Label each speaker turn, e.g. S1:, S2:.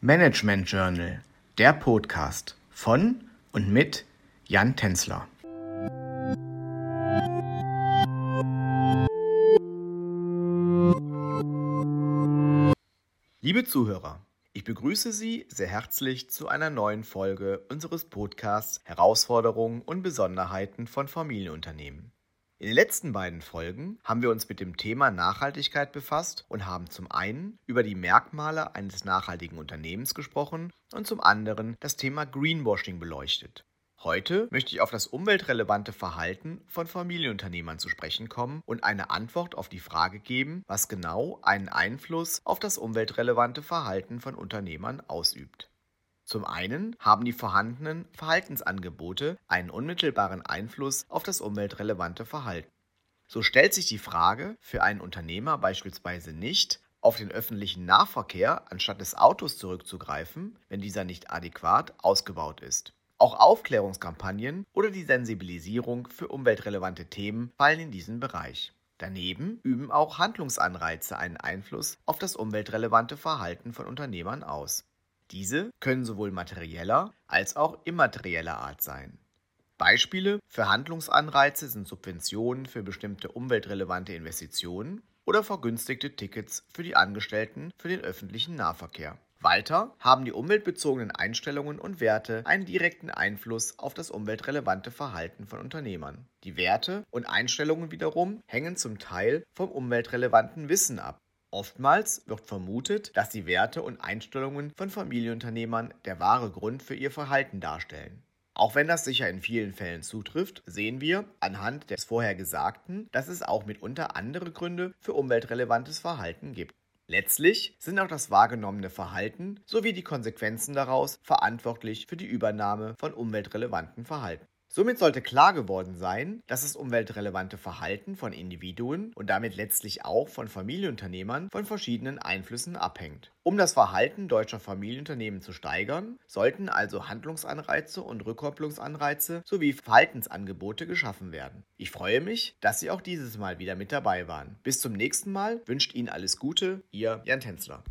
S1: Management Journal, der Podcast von und mit Jan Tenzler. Liebe Zuhörer, ich begrüße Sie sehr herzlich zu einer neuen Folge unseres Podcasts Herausforderungen und Besonderheiten von Familienunternehmen. In den letzten beiden Folgen haben wir uns mit dem Thema Nachhaltigkeit befasst und haben zum einen über die Merkmale eines nachhaltigen Unternehmens gesprochen und zum anderen das Thema Greenwashing beleuchtet. Heute möchte ich auf das umweltrelevante Verhalten von Familienunternehmern zu sprechen kommen und eine Antwort auf die Frage geben, was genau einen Einfluss auf das umweltrelevante Verhalten von Unternehmern ausübt. Zum einen haben die vorhandenen Verhaltensangebote einen unmittelbaren Einfluss auf das umweltrelevante Verhalten. So stellt sich die Frage für einen Unternehmer beispielsweise nicht, auf den öffentlichen Nahverkehr anstatt des Autos zurückzugreifen, wenn dieser nicht adäquat ausgebaut ist. Auch Aufklärungskampagnen oder die Sensibilisierung für umweltrelevante Themen fallen in diesen Bereich. Daneben üben auch Handlungsanreize einen Einfluss auf das umweltrelevante Verhalten von Unternehmern aus. Diese können sowohl materieller als auch immaterieller Art sein. Beispiele für Handlungsanreize sind Subventionen für bestimmte umweltrelevante Investitionen oder vergünstigte Tickets für die Angestellten für den öffentlichen Nahverkehr. Weiter haben die umweltbezogenen Einstellungen und Werte einen direkten Einfluss auf das umweltrelevante Verhalten von Unternehmern. Die Werte und Einstellungen wiederum hängen zum Teil vom umweltrelevanten Wissen ab. Oftmals wird vermutet, dass die Werte und Einstellungen von Familienunternehmern der wahre Grund für ihr Verhalten darstellen. Auch wenn das sicher in vielen Fällen zutrifft, sehen wir anhand des vorher Gesagten, dass es auch mitunter andere Gründe für umweltrelevantes Verhalten gibt. Letztlich sind auch das wahrgenommene Verhalten sowie die Konsequenzen daraus verantwortlich für die Übernahme von umweltrelevanten Verhalten. Somit sollte klar geworden sein, dass das umweltrelevante Verhalten von Individuen und damit letztlich auch von Familienunternehmern von verschiedenen Einflüssen abhängt. Um das Verhalten deutscher Familienunternehmen zu steigern, sollten also Handlungsanreize und Rückkopplungsanreize sowie Verhaltensangebote geschaffen werden. Ich freue mich, dass Sie auch dieses Mal wieder mit dabei waren. Bis zum nächsten Mal wünscht Ihnen alles Gute, Ihr Jan Tänzler.